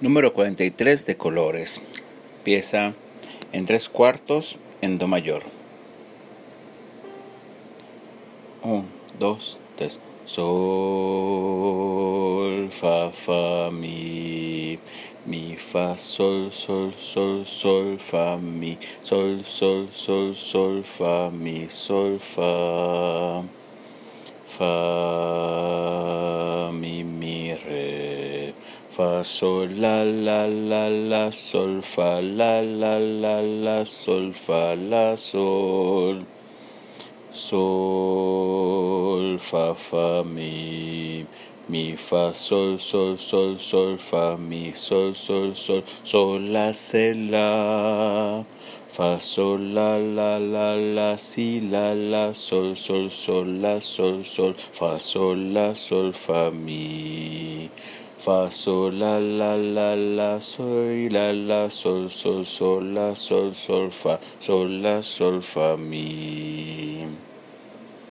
Número 43 de colores. Pieza en tres cuartos en Do mayor. Un, dos, tres. Sol, fa, fa, mi. Mi, fa, sol, sol, sol, sol, fa, mi. Sol, sol, sol, sol, fa, mi. Sol, fa. Fa, fa sol la la la la sol fa la la la la sol fa la sol. Sol fa fa mi mi fa sol sol sol sol fa mi sol sol sol sol la se la. Fa sol la la la la si la la sol sol sol la sol sol fa sol la sol fa mi Fa sol la la la la sol la la sol sol sol la sol sol fa sol la sol fa mi